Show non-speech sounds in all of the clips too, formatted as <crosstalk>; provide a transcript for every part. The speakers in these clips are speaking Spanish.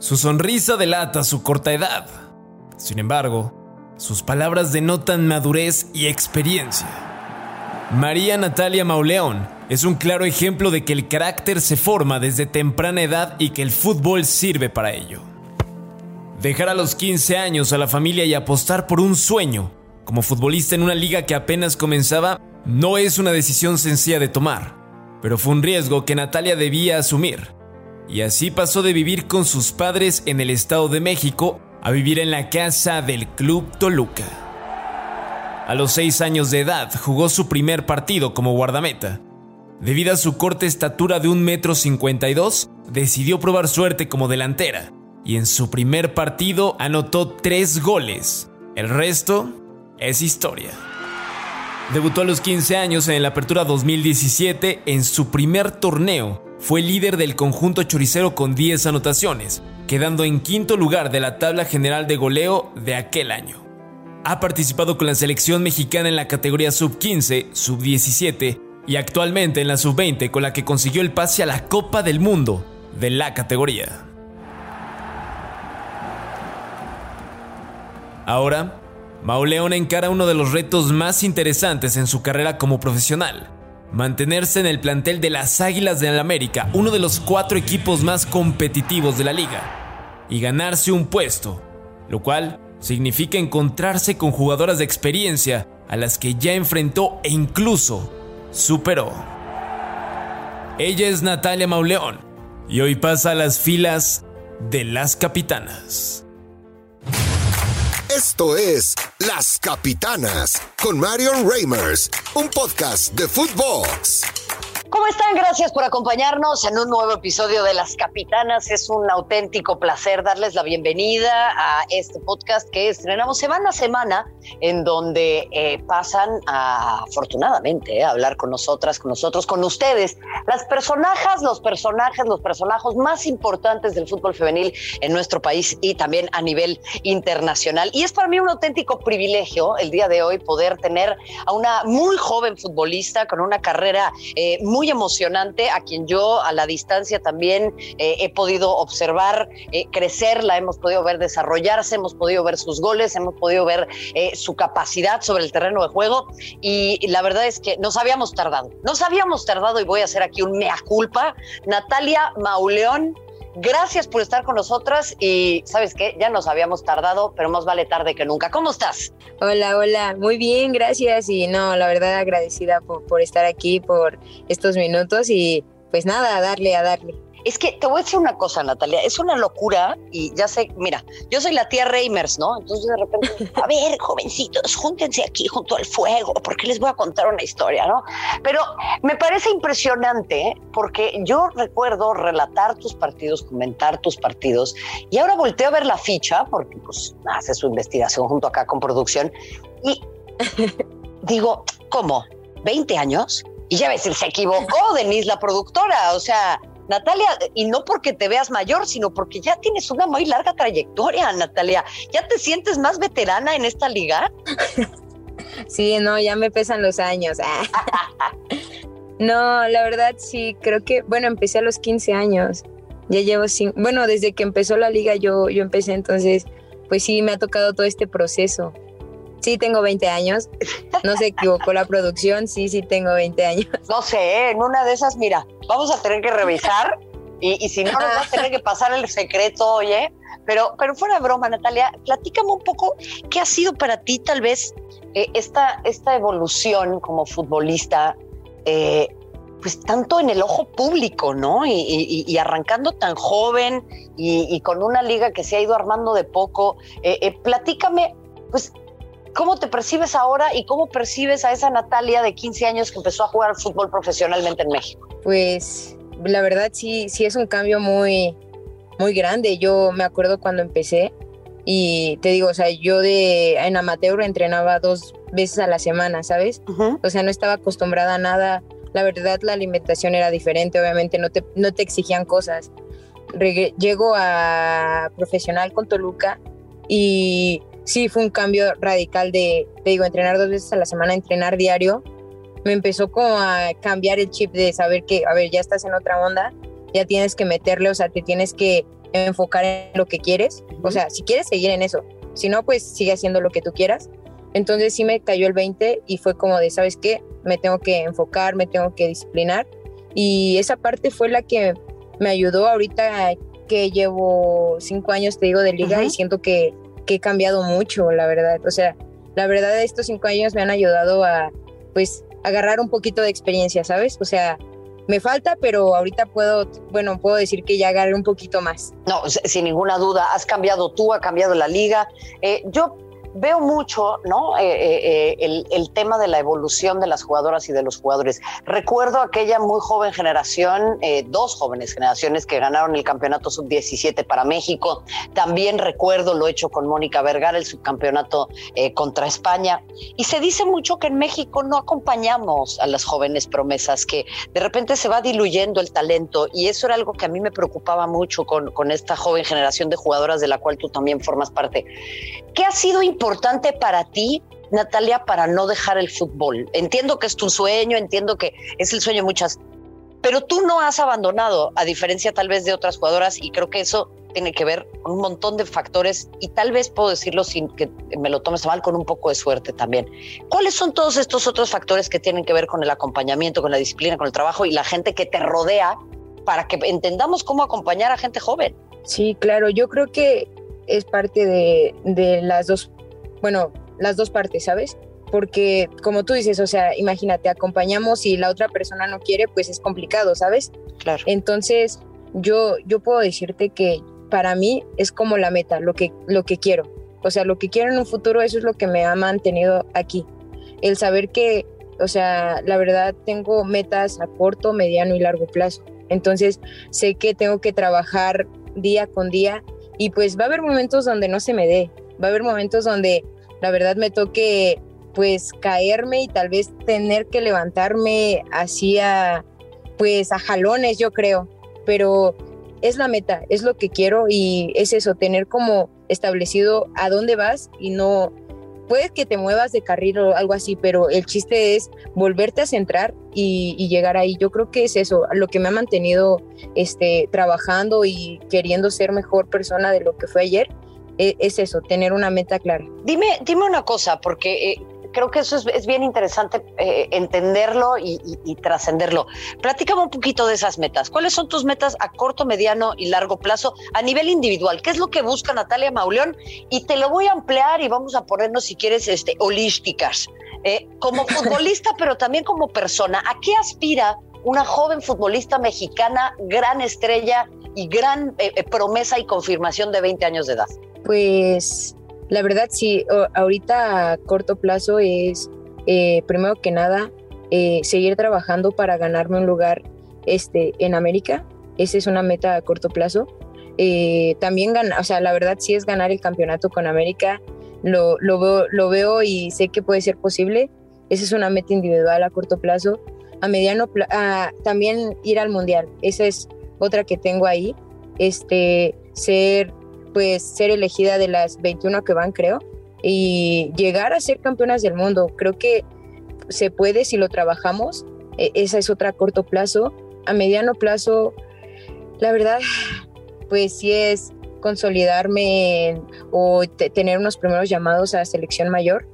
Su sonrisa delata su corta edad. Sin embargo, sus palabras denotan madurez y experiencia. María Natalia Mauleón es un claro ejemplo de que el carácter se forma desde temprana edad y que el fútbol sirve para ello. Dejar a los 15 años a la familia y apostar por un sueño como futbolista en una liga que apenas comenzaba no es una decisión sencilla de tomar, pero fue un riesgo que Natalia debía asumir. Y así pasó de vivir con sus padres en el Estado de México a vivir en la casa del Club Toluca. A los 6 años de edad jugó su primer partido como guardameta. Debido a su corta estatura de 1,52 m, decidió probar suerte como delantera y en su primer partido anotó 3 goles. El resto es historia. Debutó a los 15 años en la Apertura 2017 en su primer torneo. Fue líder del conjunto choricero con 10 anotaciones, quedando en quinto lugar de la tabla general de goleo de aquel año. Ha participado con la selección mexicana en la categoría sub-15, sub-17 y actualmente en la sub-20 con la que consiguió el pase a la Copa del Mundo de la categoría. Ahora, Mauleón encara uno de los retos más interesantes en su carrera como profesional, mantenerse en el plantel de las Águilas del América, uno de los cuatro equipos más competitivos de la liga, y ganarse un puesto, lo cual significa encontrarse con jugadoras de experiencia a las que ya enfrentó e incluso superó. Ella es Natalia Mauleón y hoy pasa a las filas de las capitanas. Esto es Las Capitanas con Marion Reimers, un podcast de Footbox. ¿Cómo están? Gracias por acompañarnos en un nuevo episodio de Las Capitanas. Es un auténtico placer darles la bienvenida a este podcast que estrenamos semana a semana, en donde eh, pasan afortunadamente a hablar con nosotras, con nosotros, con ustedes, las personajes, los personajes, los personajes más importantes del fútbol femenil en nuestro país y también a nivel internacional. Y es para mí un auténtico privilegio el día de hoy poder tener a una muy joven futbolista con una carrera eh, muy emocionante, a quien yo a la distancia también eh, he podido observar eh, crecer, la hemos podido ver desarrollarse, hemos podido ver sus goles, hemos podido ver su capacidad sobre el terreno de juego y la verdad es que nos habíamos tardado, nos habíamos tardado y voy a hacer aquí un mea culpa. Natalia Mauleón Gracias por estar con nosotras y sabes qué, ya nos habíamos tardado, pero más vale tarde que nunca. ¿Cómo estás? Hola, hola, muy bien, gracias y no, la verdad agradecida por, por estar aquí, por estos minutos y pues nada, a darle, a darle. Es que te voy a decir una cosa, Natalia, es una locura y ya sé, mira, yo soy la tía Reimers, ¿no? Entonces de repente, a ver, jovencitos, júntense aquí junto al fuego, porque les voy a contar una historia, ¿no? Pero me parece impresionante porque yo recuerdo relatar tus partidos, comentar tus partidos y ahora volteo a ver la ficha porque pues hace su investigación junto acá con producción y <laughs> digo, ¿cómo? ¿20 años? Y ya ves, se equivocó Denise, la productora, o sea, Natalia, y no porque te veas mayor, sino porque ya tienes una muy larga trayectoria, Natalia. ¿Ya te sientes más veterana en esta liga? <laughs> Sí, no, ya me pesan los años. <laughs> no, la verdad sí, creo que, bueno, empecé a los 15 años. Ya llevo cinco, bueno, desde que empezó la liga yo, yo empecé, entonces, pues sí, me ha tocado todo este proceso. Sí, tengo 20 años. No se equivocó la producción. Sí, sí, tengo 20 años. No sé, en una de esas, mira, vamos a tener que revisar y, si no, nos a tener que pasar el secreto, oye. Pero, pero fuera de broma, Natalia, platícame un poco qué ha sido para ti, tal vez, eh, esta, esta evolución como futbolista. Eh, pues tanto en el ojo público, ¿no? Y, arrancando tan joven y, con una liga que se ha ido armando de poco. Eh, platícame, pues, ¿Cómo te percibes ahora y cómo percibes a esa Natalia de 15 años que empezó a jugar fútbol profesionalmente en México? Pues la verdad sí, sí es un cambio muy, muy grande. Yo me acuerdo cuando empecé y te digo, o sea, yo de en amateur entrenaba dos veces a la semana, ¿sabes? O sea, no estaba acostumbrada a nada. La verdad la alimentación era diferente, obviamente no te, no te exigían cosas. llego a profesional con Toluca y sí fue un cambio radical de, te digo, entrenar dos veces a la semana, entrenar diario. Me empezó como a cambiar el chip de saber que, a ver, ya estás en otra onda ya tienes que meterle, o sea, te tienes que enfocar en lo que quieres, o sea, si quieres seguir en eso, si no, pues sigue haciendo lo que tú quieras. Entonces sí me cayó el 20 y fue como de, ¿sabes qué? Me tengo que enfocar, me tengo que disciplinar. Y esa parte fue la que me ayudó ahorita que llevo cinco años, te digo, de liga y siento que, que, he cambiado mucho, la verdad. O sea, la verdad, estos cinco años me han ayudado a, pues, agarrar un poquito de experiencia, ¿sabes? O sea, me falta, pero ahorita puedo, bueno, puedo decir que ya agarré un poquito más. No, sin ninguna duda, has cambiado tú, ha cambiado la liga. Eh, yo veo mucho ¿no? Eh, eh, eh, el, tema de la evolución de las jugadoras y de los jugadores. Recuerdo aquella muy joven generación, dos jóvenes generaciones que ganaron el campeonato sub-17 para México. También recuerdo lo hecho con Mónica Vergara, el subcampeonato contra España. Y se dice mucho que en México no acompañamos a las jóvenes promesas, que de repente se va diluyendo el talento. Y eso era algo que a mí me preocupaba mucho con, con esta joven generación de jugadoras de la cual tú también formas parte. ¿Qué ha sido importante? Importante para ti, Natalia, para no dejar el fútbol? Entiendo que es tu sueño, entiendo que es el sueño de muchas, pero tú no has abandonado, a diferencia tal vez de otras jugadoras, y creo que eso tiene que ver con un montón de factores y tal vez puedo decirlo sin que me lo tomes mal, con un poco de suerte también. ¿Cuáles son todos estos otros factores que tienen que ver con el acompañamiento, con la disciplina, con el trabajo y la gente que te rodea para que entendamos cómo acompañar a gente joven? Sí, claro, yo creo que es parte de, de las dos bueno, las dos partes, ¿sabes? Porque como tú dices, o sea, imagínate, acompañamos y la otra persona no quiere, pues es complicado, ¿sabes? Claro. Entonces, yo, yo puedo decirte que para mí es como la meta, lo que, lo que quiero. O sea, lo que quiero en un futuro, eso es lo que me ha mantenido aquí. El saber que, o sea, la verdad tengo metas a corto, mediano y largo plazo. Entonces, sé que tengo que trabajar día con día y pues va a haber momentos donde no se me dé, va a haber momentos donde la verdad me toque pues caerme y tal vez tener que levantarme hacia pues a jalones yo creo, pero es la meta, es lo que quiero y es eso, tener como establecido a dónde vas y no, puedes que te muevas de carril o algo así, pero el chiste es volverte a centrar y, y, llegar ahí. Yo creo que es eso, lo que me ha mantenido este, trabajando y queriendo ser mejor persona de lo que fue ayer es eso, tener una meta clara. Dime, dime una cosa, porque eh, creo que eso es, bien interesante eh, entenderlo y, trascenderlo. Platícame un poquito de esas metas. ¿Cuáles son tus metas a corto, mediano y largo plazo a nivel individual? ¿Qué es lo que busca Natalia Mauleón? Y te lo voy a ampliar y vamos a ponernos, si quieres, este, holísticas. Eh, como futbolista, <laughs> pero también como persona, ¿a qué aspira una joven futbolista mexicana, gran estrella y gran promesa y confirmación de 20 años de edad? Pues la verdad sí, ahorita a corto plazo es eh, primero que nada eh, seguir trabajando para ganarme un lugar este, en América. Esa es una meta a corto plazo. Eh, también, o sea, la verdad sí es ganar el campeonato con América. Lo, lo, veo, y sé que puede ser posible. Esa es una meta individual a corto plazo. A mediano plazo, también ir al mundial. Esa es otra que tengo ahí. Este, ser pues ser elegida de las 21 que van, creo, y llegar a ser campeonas del mundo. Creo que se puede si lo trabajamos. E, esa es otra a corto plazo. A mediano plazo, la verdad, pues sí es consolidarme o tener unos primeros llamados a selección mayor,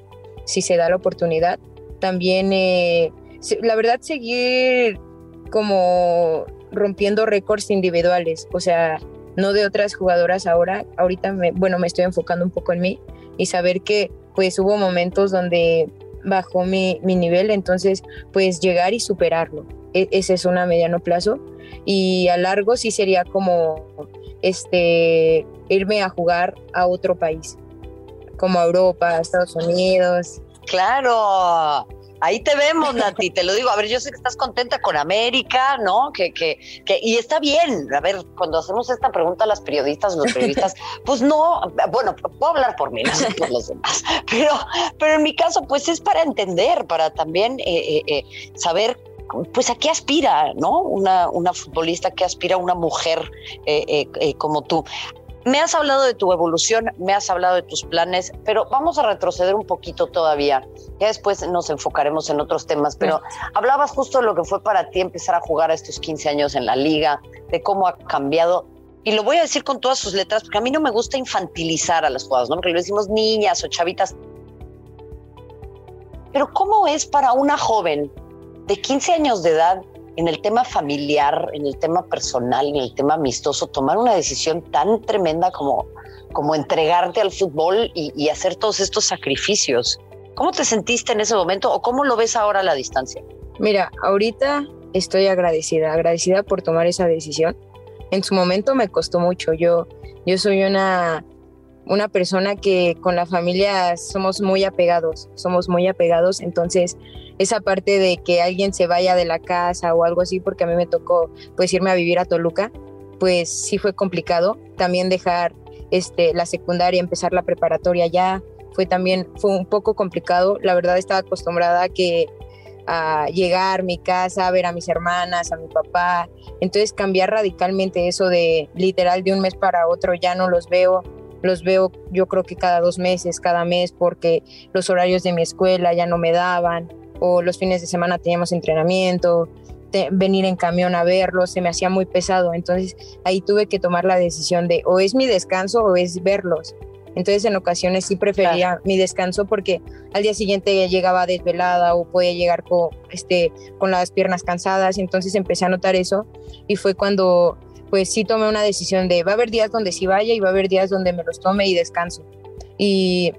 si se da la oportunidad. También, eh, la verdad, seguir como rompiendo récords individuales, o sea, no de otras jugadoras ahora. Ahorita, me, bueno, me estoy enfocando un poco en mí y saber que pues hubo momentos donde bajó mi, mi nivel, entonces pues llegar y superarlo. E, ese es una mediano plazo y a largo sí sería como este irme a jugar a otro país, como Europa, Estados Unidos. Claro, Ahí te vemos, Nati, te lo digo. A ver, yo sé que estás contenta con América, ¿no? Que, que, que, y está bien. A ver, cuando hacemos esta pregunta a las periodistas, los periodistas, <laughs> pues no, bueno, puedo hablar por mí, no por los demás. Pero, pero en mi caso, pues es para entender, para también eh, eh, eh, saber pues a qué aspira, ¿no? Una, una futbolista que aspira a una mujer como tú. Me has hablado de tu evolución, me has hablado de tus planes, pero vamos a retroceder un poquito todavía. Ya después nos enfocaremos en otros temas, pero hablabas justo de lo que fue para ti empezar a jugar a estos 15 años en la liga, de cómo ha cambiado. Y lo voy a decir con todas sus letras, porque a mí no me gusta infantilizar a las jugadoras, ¿no? Porque le decimos niñas o chavitas. Pero ¿cómo es para una joven de 15 años de edad en el tema familiar, en el tema personal, en el tema amistoso, tomar una decisión tan tremenda como, como entregarte al fútbol y, hacer todos estos sacrificios. ¿Cómo te sentiste en ese momento o cómo lo ves ahora a la distancia? Mira, ahorita estoy agradecida, agradecida por tomar esa decisión. En su momento me costó mucho. Yo, yo soy una, una persona que con la familia somos muy apegados, somos muy apegados, entonces esa parte de que alguien se vaya de la casa o algo así, porque a mí me tocó pues irme a vivir a Toluca, pues sí fue complicado. También dejar este, la secundaria, empezar la preparatoria ya, fue también, fue un poco complicado. La verdad estaba acostumbrada a que a llegar a mi casa, a ver a mis hermanas, a mi papá. Entonces cambiar radicalmente eso de literal de un mes para otro ya no los veo. Los veo yo creo que cada dos meses, cada mes, porque los horarios de mi escuela ya no me daban o los fines de semana teníamos entrenamiento, venir en camión a verlos, se me hacía muy pesado. Entonces ahí tuve que tomar la decisión de o es mi descanso o es verlos. Entonces en ocasiones sí prefería mi descanso porque al día siguiente llegaba desvelada o podía llegar con, este, con las piernas cansadas. Entonces empecé a notar eso y fue cuando pues sí tomé una decisión de va a haber días donde sí vaya y va a haber días donde me los tome y descanso. Y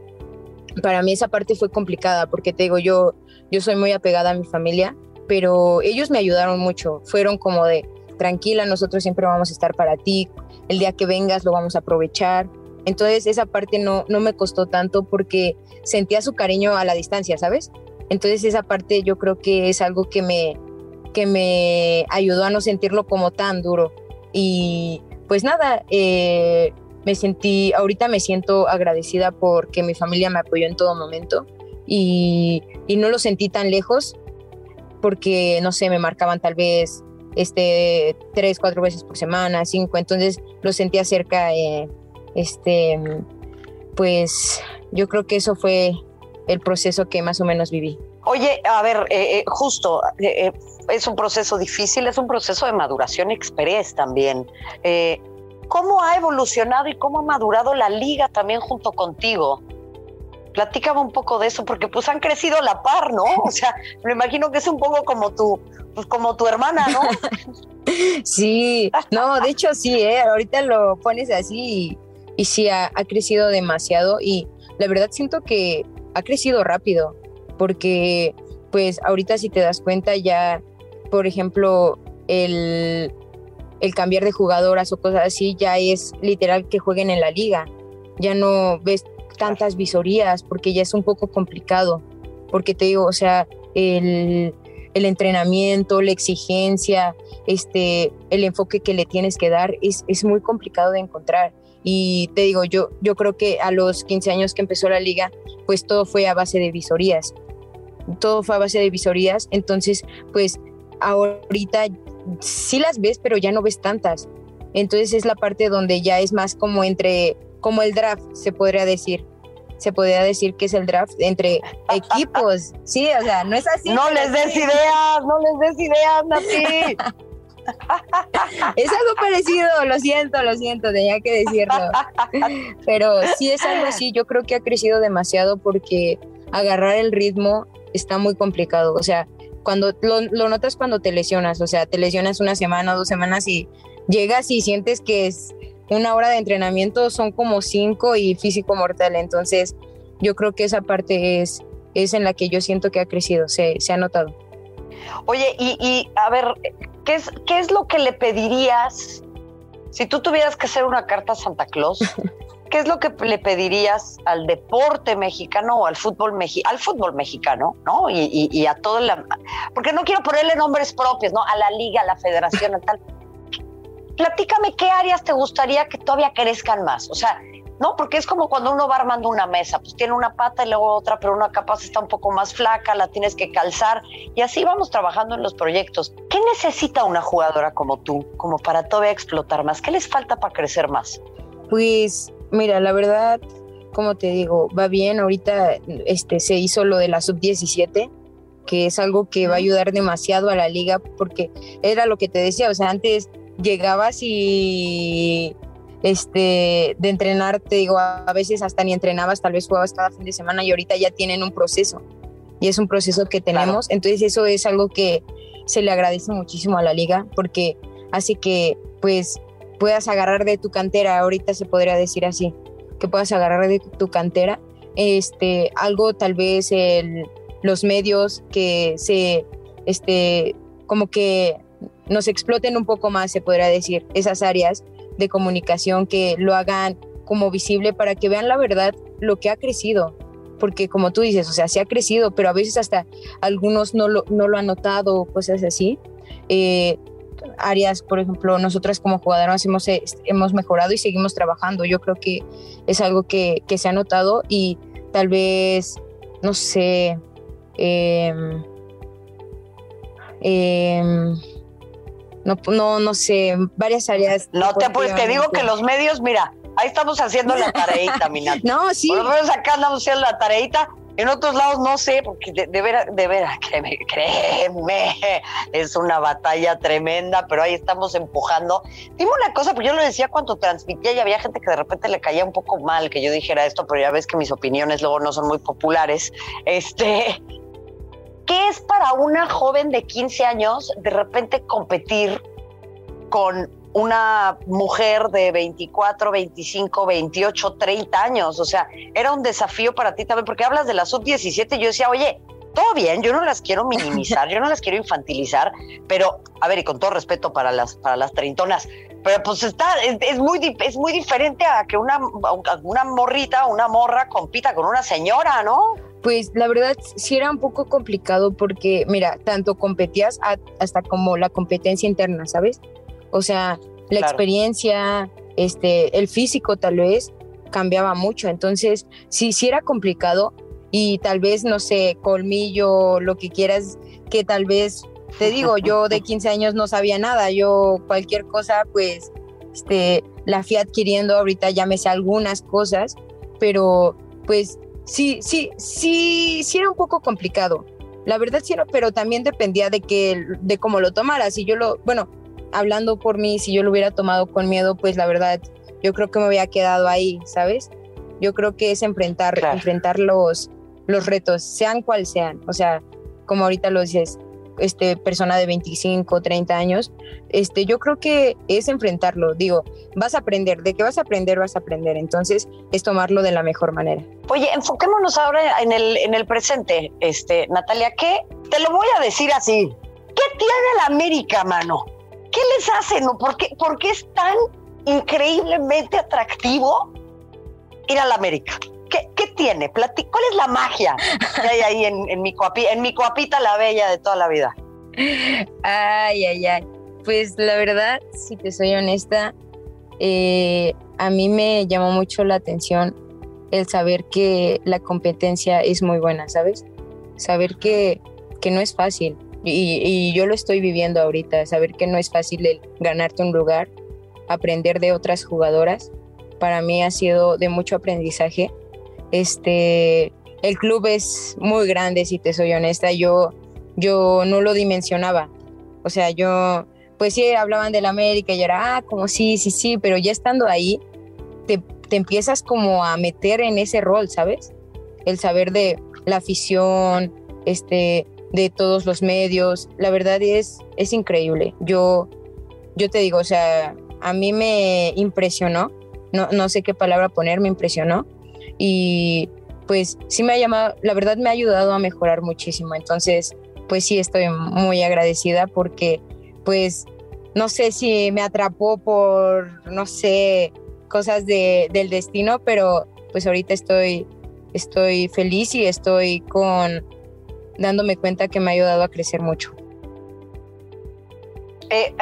para mí esa parte fue complicada porque te digo, yo yo soy muy apegada a mi familia, pero ellos me ayudaron mucho. Fueron como de, tranquila, nosotros siempre vamos a estar para ti, el día que vengas lo vamos a aprovechar. Entonces esa parte no, no me costó tanto porque sentía su cariño a la distancia, ¿sabes? Entonces esa parte yo creo que es algo que me, que me ayudó a no sentirlo como tan duro. Y pues nada, eh, me sentí, ahorita me siento agradecida porque mi familia me apoyó en todo momento y, no lo sentí tan lejos porque, no sé, me marcaban tal vez este, tres, cuatro veces por semana, cinco, entonces lo sentía cerca, eh, este, pues yo creo que eso fue el proceso que más o menos viví. Oye, a ver, eh, eh, justo, es un proceso difícil, es un proceso de maduración express también. ¿Cómo ha evolucionado y cómo ha madurado la liga también junto contigo? Platícame un poco de eso, porque pues han crecido a la par, ¿no? <laughs> O sea, me imagino que es un poco como tu, pues como tu hermana, ¿no? <laughs> Sí, no, de hecho sí, ¿eh? ahorita lo pones así y, sí, ha, crecido demasiado y la verdad siento que ha crecido rápido, porque pues ahorita si te das cuenta ya, por ejemplo, el, el cambiar de jugadoras o cosas así ya es literal que jueguen en la liga. Ya no ves tantas visorías porque ya es un poco complicado, porque te digo, o sea, el, entrenamiento, la exigencia, este, el enfoque que le tienes que dar es, es muy complicado de encontrar. Y te digo, yo, yo creo que a los 15 años que empezó la liga, pues todo fue a base de visorías. Todo fue a base de visorías. Entonces, pues ahorita sí las ves, pero ya no ves tantas. Entonces es la parte donde ya es más como entre como el draft, se podría decir. Se podría decir que es el draft entre <laughs> equipos. Sí, o sea, no es así. No les des ideas, no les des ideas, Nati. <laughs> es algo parecido, lo siento, lo siento, tenía que decirlo. Pero sí es algo así, yo creo que ha crecido demasiado porque agarrar el ritmo está muy complicado. O sea, cuando lo, lo notas cuando te lesionas, o sea, te lesionas una semana o dos semanas y llegas y sientes que es una hora de entrenamiento son como cinco y físico mortal. Entonces, yo creo que esa parte es, es en la que yo siento que ha crecido, se, se ha notado. Oye, y, a ver, ¿qué es, ¿qué es lo que le pedirías si tú tuvieras que hacer una carta a Santa Claus? <laughs> ¿Qué es lo que le pedirías al deporte mexicano o al fútbol, al fútbol mexicano, ¿no? Y, y, a todo la... Porque no quiero ponerle nombres propios, ¿no? A la liga, a la federación, a tal platícame qué áreas te gustaría que todavía crezcan más. O sea, ¿no? Porque es como cuando uno va armando una mesa, pues tiene una pata y luego otra, pero una capaz está un poco más flaca, la tienes que calzar y así vamos trabajando en los proyectos. ¿Qué necesita una jugadora como tú, como para todavía explotar más? ¿Qué les falta para crecer más? Pues mira, la verdad, como te digo, va bien. Ahorita este, se hizo lo de la sub-17, que es algo que va a ayudar demasiado a la liga, porque era lo que te decía, o sea, antes llegabas y este, de entrenar, te digo, a veces hasta ni entrenabas, tal vez jugabas cada fin de semana y ahorita ya tienen un proceso y es un proceso que tenemos. Entonces eso es algo que se le agradece muchísimo a la liga porque hace que pues puedas agarrar de tu cantera, ahorita se podría decir así, que puedas agarrar de tu cantera este algo tal vez el, los medios que se este como que nos exploten un poco más, se podría decir, esas áreas de comunicación que lo hagan como visible para que vean la verdad, lo que ha crecido. Porque como tú dices, o sea, se ha crecido, pero a veces hasta algunos no lo, no lo han notado, cosas así. Eh, áreas, por ejemplo, nosotras como jugadoras hemos, eh, hemos mejorado y seguimos trabajando. Yo creo que es algo que, que se ha notado y tal vez, no sé, eh, eh, no, no, no sé, varias áreas. No te, pues te digo que los medios, mira, ahí estamos haciendo la tareita, <laughs> Minata. no, sí. Por lo menos acá andamos haciendo la tareita. En otros lados no sé, porque de, veras, de veras, <laughs> créeme, créeme, es una batalla tremenda, pero ahí estamos empujando. Dime una cosa, porque yo lo decía cuando transmitía y había gente que de repente le caía un poco mal que yo dijera esto, pero ya ves que mis opiniones luego no son muy populares. Este, ¿qué es para una joven de 15 años de repente competir con una mujer de 24, 25, 28, 30 años? O sea, era un desafío para ti también, porque hablas de la sub-17 y yo decía, oye, todo bien, yo no las quiero minimizar, yo no las quiero infantilizar, pero, a ver, y con todo respeto para las, para las treintonas, pero pues está, es, muy, es muy diferente a que una, una morrita, una morra compita con una señora, ¿no? Pues la verdad sí era un poco complicado porque, mira, tanto competías hasta como la competencia interna, ¿sabes? O sea, la experiencia, este, el físico tal vez cambiaba mucho. Entonces, sí, sí era complicado y tal vez, no sé, colmillo, lo que quieras, que tal vez, te digo, yo de <laughs> 15 años no sabía nada, yo cualquier cosa, pues, este, la fui adquiriendo, ahorita ya me sé algunas cosas, pero pues sí, sí, sí, sí era un poco complicado. La verdad sí era, pero también dependía de que, de cómo lo tomara. Si yo lo, bueno, hablando por mí, si yo lo hubiera tomado con miedo, pues la verdad, yo creo que me había quedado ahí, ¿sabes? Yo creo que es enfrentar, enfrentar los, los retos, sean cual sean. O sea, como ahorita lo dices, este, persona de 25, 30 años, este, yo creo que es enfrentarlo. Digo, vas a aprender, de qué vas a aprender, vas a aprender. Entonces, es tomarlo de la mejor manera. Oye, enfoquémonos ahora en el, en el presente, este, Natalia, ¿qué? Te lo voy a decir así. ¿Qué tiene la América, mano? ¿Qué les hacen? ¿Por qué, ¿Por qué es tan increíblemente atractivo ir a la América? ¿Qué, ¿Qué, tiene? ¿Cuál es la magia que hay ahí en, mi coapita, en mi coapita la bella de toda la vida? Ay, ay, ay. Pues la verdad, si te soy honesta, eh, a mí me llamó mucho la atención el saber que la competencia es muy buena, ¿sabes? Saber que, que no es fácil. Y, yo lo estoy viviendo ahorita, saber que no es fácil el ganarte un lugar, aprender de otras jugadoras. Para mí ha sido de mucho aprendizaje este, el club es muy grande, si te soy honesta. Yo, yo no lo dimensionaba. O sea, yo, pues sí, hablaban del América y era, ah, como sí, sí, sí, pero ya estando ahí, te, te empiezas como a meter en ese rol, ¿sabes? El saber de la afición, este, de todos los medios. La verdad es, es increíble. Yo, yo te digo, o sea, a mí me impresionó. No, no sé qué palabra poner, me impresionó y pues sí me ha llamado, la verdad me ha ayudado a mejorar muchísimo. Entonces, pues sí estoy muy agradecida porque pues no sé si me atrapó por, no sé, cosas de, del destino, pero pues ahorita estoy, estoy feliz y estoy con dándome cuenta que me ha ayudado a crecer mucho. Eh,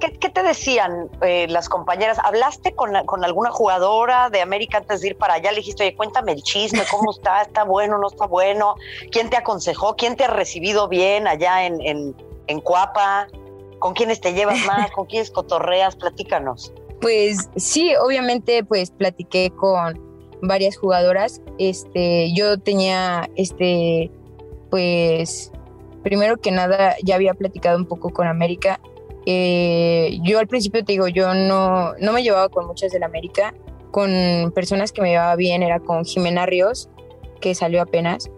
¿Qué, te decían eh, las compañeras? ¿Hablaste con, con, alguna jugadora de América antes de ir para allá? Le dijiste, oye, cuéntame el chisme, ¿cómo <laughs> está? ¿Está bueno? ¿No está bueno? ¿Quién te aconsejó? ¿Quién te ha recibido bien allá en, en, en Cuapa? ¿Con quiénes te llevas más? ¿Con quiénes cotorreas? Platícanos. Pues sí, obviamente pues platiqué con varias jugadoras. Este, yo tenía este pues primero que nada ya había platicado un poco con América. Eh, yo al principio te digo, yo no, no me llevaba con muchas del América, con personas que me llevaba bien, era con Jimena Ríos, que salió apenas.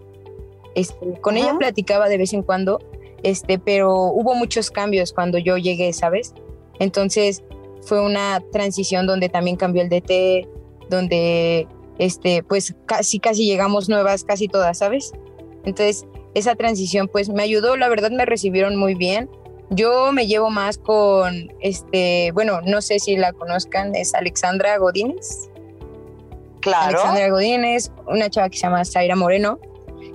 Este, con ella platicaba de vez en cuando, este, pero hubo muchos cambios cuando yo llegué, ¿sabes? Entonces fue una transición donde también cambió el DT, donde este, pues casi casi llegamos nuevas, casi todas, ¿sabes? Entonces esa transición pues me ayudó, la verdad me recibieron muy bien. Yo me llevo más con, este, bueno, no sé si la conozcan, es Alexandra Godínez. Claro. Alexandra Godínez, una chava que se llama Zaira Moreno.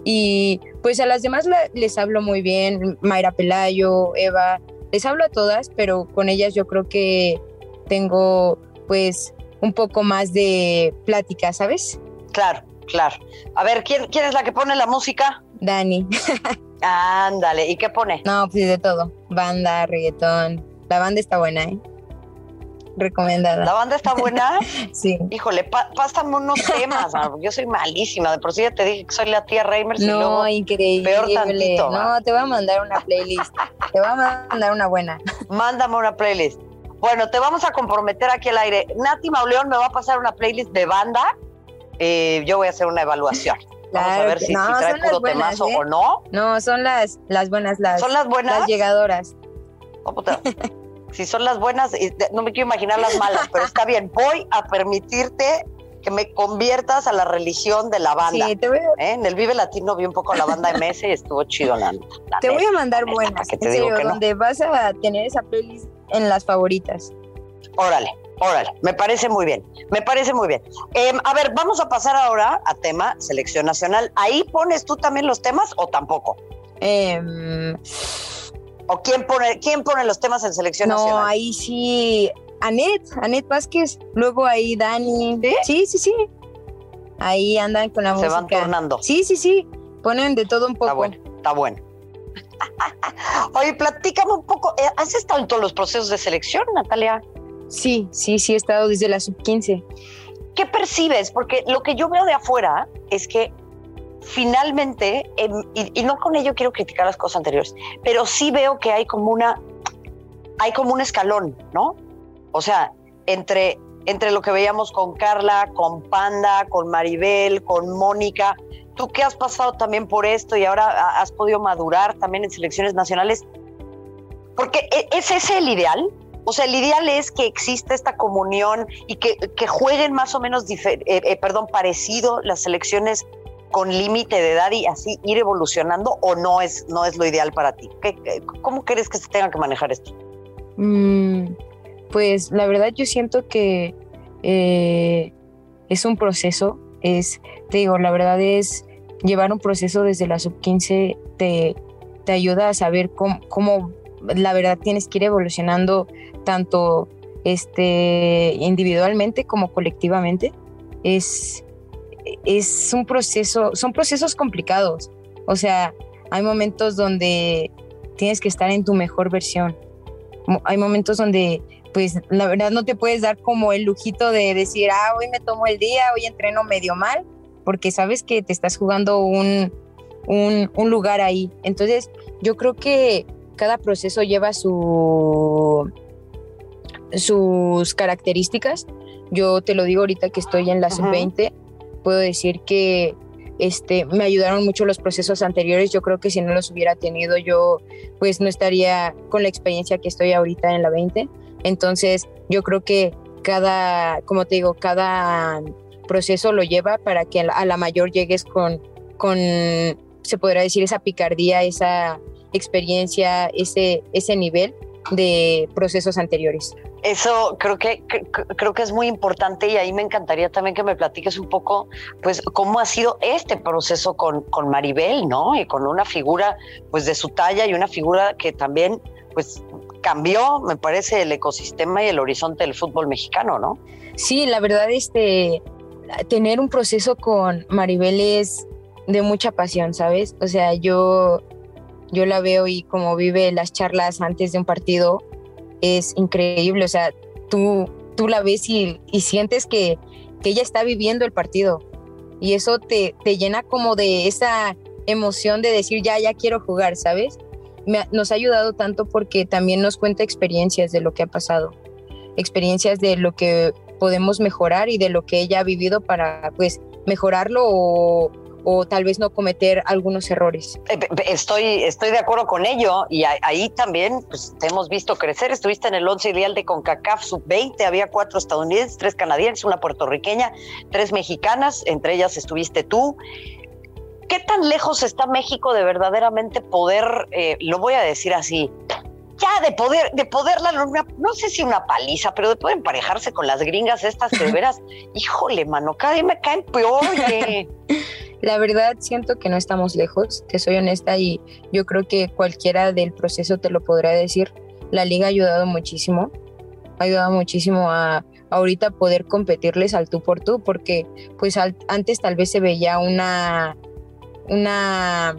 Y pues a las demás les hablo muy bien, Mayra Pelayo, Eva, les hablo a todas, pero con ellas yo creo que tengo pues un poco más de plática, ¿sabes? Claro, claro. A ver, ¿quién, quién es la que pone la música? Dani. Ándale, ¿y qué pone? No, pues de todo. Banda, reggaetón. La banda está buena, ¿eh? Recomendada. ¿La banda está buena? <laughs> sí. Híjole, pásame unos temas. yo soy malísima. De por sí ya te dije que soy la tía Reimers no, y luego increíble. peor tantito. No, te voy a mandar una playlist. te voy a mandar una buena. Mándame una playlist. Bueno, te vamos a comprometer aquí al aire. Nati Mauleón me va a pasar una playlist de banda. Eh, yo voy a hacer una evaluación. Vamos a ver si, no, trae puro temazo ¿eh? o no. No, son las, las buenas, las, ¿Son las buenas? Las llegadoras. Oh, <laughs> si son las buenas, no me quiero imaginar las malas, pero está bien. Voy a permitirte que me conviertas a la religión de la banda. Sí, te voy a... ¿Eh? En el Vive Latino vi un poco la banda <laughs> MS y estuvo chido la, Te voy a mandar buenas, en serio, donde vas a tener esa playlist en las favoritas. Órale, órale, me parece muy bien, me parece muy bien. Em, a ver, vamos a pasar ahora a tema selección nacional. ¿Ahí pones tú también los temas o tampoco? Em, ¿O quién pone, quién pone los temas en selección nacional? No, ahí sí, Anet, Anet Vázquez, luego ahí Dani. ¿Sí? sí, sí, Ahí andan con la música. Se van tornando. Sí, sí, sí, ponen de todo un poco. Está bueno, está bueno. <laughs> Oye, platícame un poco. Eh, ¿Has estado en todos los procesos de selección, Natalia? Sí, sí, sí, he estado desde la sub-15. ¿Qué percibes? Porque lo que yo veo de afuera es que finalmente, em, y, no con ello quiero criticar las cosas anteriores, pero sí veo que hay como una, hay como un escalón, ¿no? O sea, entre, entre lo que veíamos con Carla, con Panda, con Maribel, con Mónica, tú que has pasado también por esto y ahora has podido madurar también en selecciones nacionales, porque e, ¿es ese el ideal? O sea, el ideal es que exista esta comunión y que, jueguen más o menos, eh, eh, perdón, parecido las selecciones con límite de edad y así ir evolucionando o no es, no es lo ideal para ti? cómo crees que se tenga que manejar esto? Mm, pues la verdad yo siento que eh, es un proceso, es, te digo, la verdad es llevar un proceso desde la sub-15 te, te ayuda a saber cómo, la verdad tienes que ir evolucionando tanto este, individualmente como colectivamente. Es, es un proceso, son procesos complicados. O sea, hay momentos donde tienes que estar en tu mejor versión. Hay momentos donde, pues, la verdad no te puedes dar como el lujito de decir, ah, hoy me tomo el día, hoy entreno medio mal, porque sabes que te estás jugando un, un, lugar ahí. Entonces, yo creo que cada proceso lleva su, sus características. Yo te lo digo ahorita que estoy en la sub-20, puedo decir que este, me ayudaron mucho los procesos anteriores. Yo creo que si no los hubiera tenido, yo pues no estaría con la experiencia que estoy ahorita en la 20. Entonces, yo creo que cada, como te digo, cada proceso lo lleva para que a la mayor llegues con, con se podrá decir, esa picardía, esa experiencia, ese, ese nivel de procesos anteriores. Eso creo que, creo que es muy importante y ahí me encantaría también que me platiques un poco, pues, cómo ha sido este proceso con, con Maribel, ¿no? Y con una figura, pues, de su talla y una figura que también, pues, cambió, me parece, el ecosistema y el horizonte del fútbol mexicano, ¿no? Sí, la verdad, este, tener un proceso con Maribel es de mucha pasión, ¿sabes? O sea, yo, yo la veo y como vive las charlas antes de un partido es increíble. O sea, tú tú la ves y, sientes que, ella está viviendo el partido. Y eso te, te llena como de esa emoción de decir, ya, ya quiero jugar, ¿sabes? nos ha ayudado tanto porque también nos cuenta experiencias de lo que ha pasado, experiencias de lo que podemos mejorar y de lo que ella ha vivido para pues mejorarlo o, tal vez no cometer algunos errores. Eh, estoy, estoy de acuerdo con ello y ahí también pues, te hemos visto crecer. Estuviste en el 11 ideal de CONCACAF sub-20, había cuatro estadounidenses, tres canadienses, una puertorriqueña, tres mexicanas, entre ellas estuviste tú. ¿Qué tan lejos está México de verdaderamente poder, eh, lo voy a decir así, ya de poder, de poder no sé si una paliza, pero de poder emparejarse con las gringas estas de <laughs> veras, híjole, mano, cada día me caen peor. <laughs> La verdad siento que no estamos lejos, te soy honesta y yo creo que cualquiera del proceso te lo podrá decir. La liga ha ayudado muchísimo, ha ayudado muchísimo a ahorita poder competirles al tú por tú, porque pues antes tal vez se veía una una,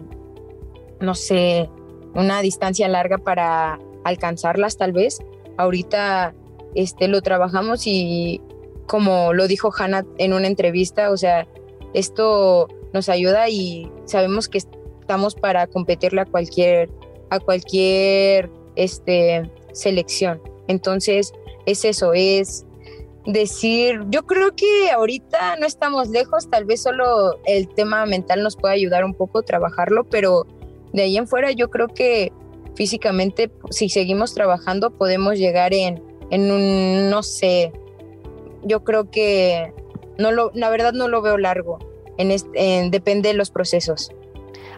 no sé, una distancia larga para alcanzarlas tal vez. Ahorita este, lo trabajamos y como lo dijo Hannah en una entrevista, o sea, esto nos ayuda y sabemos que estamos para competirle a cualquier, a cualquier este, selección. Entonces, es eso, es decir, yo creo que ahorita no estamos lejos, tal vez solo el tema mental nos puede ayudar un poco a trabajarlo, pero de ahí en fuera yo creo que físicamente, si seguimos trabajando, podemos llegar en, en un, no sé, yo creo que no lo, la verdad no lo veo largo, en, en depende de los procesos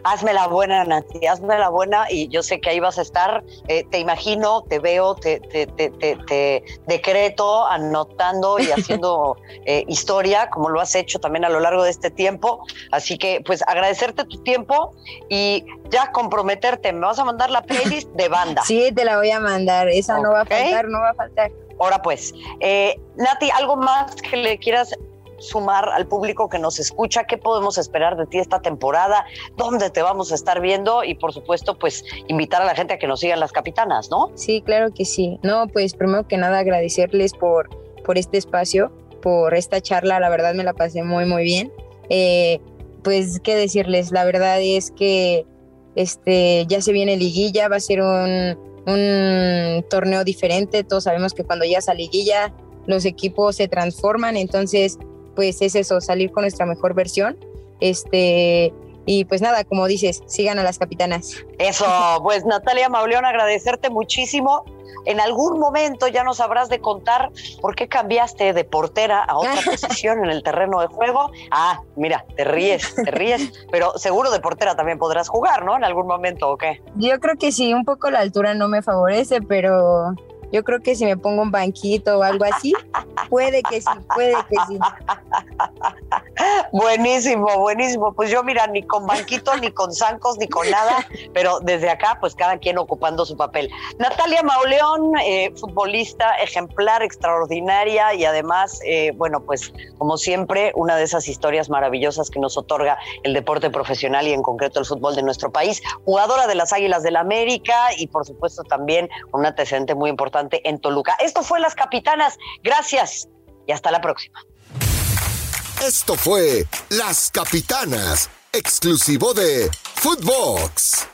hazme la buena, Nancy, hazme la buena y yo sé que ahí vas a estar, eh, te imagino, te veo, te, te, te, te decreto, anotando y <laughs> haciendo eh, historia, como lo has hecho también a lo largo de este tiempo. Así que, pues, agradecerte tu tiempo y ya comprometerte. Me vas a mandar la playlist de banda. <laughs> Sí, te la voy a mandar. Esa no va a faltar, no va a faltar. Ahora pues, eh, Nati, ¿algo más que le quieras sumar al público que nos escucha? ¿Qué podemos esperar de ti esta temporada? ¿Dónde te vamos a estar viendo? Y por supuesto, pues invitar a la gente a que nos sigan las capitanas, ¿no? Sí, claro que sí. No, pues primero que nada agradecerles por, por este espacio, por esta charla. La verdad me la pasé muy, muy bien. Eh, pues, ¿qué decirles? La verdad es que este, ya se viene liguilla, va a ser un, un torneo diferente. Todos sabemos que cuando ya a liguilla los equipos se transforman, entonces pues es eso, salir con nuestra mejor versión. Este, y pues nada, como dices, sigan a las capitanas. Eso, pues Natalia Mauleón, agradecerte muchísimo. En algún momento ya nos habrás de contar por qué cambiaste de portera a otra <laughs> posición en el terreno de juego. Ah, mira, te ríes, te ríes, pero seguro de portera también podrás jugar, ¿no? En algún momento, ¿o qué? Yo creo que sí, un poco la altura no me favorece, pero yo creo que si me pongo un banquito o algo así, puede que sí, puede que sí. Buenísimo, buenísimo. Pues yo, mira, ni con banquito, ni con zancos, ni con nada, pero desde acá, pues cada quien ocupando su papel. Natalia Mauleón, eh, futbolista ejemplar, extraordinaria y además, eh, bueno, pues como siempre, una de esas historias maravillosas que nos otorga el deporte profesional y en concreto el fútbol de nuestro país. Jugadora de las Águilas del la América y por supuesto también un antecedente muy importante en Toluca. Esto fue Las Capitanas. Gracias y hasta la próxima. Esto fue Las Capitanas, exclusivo de Footbox.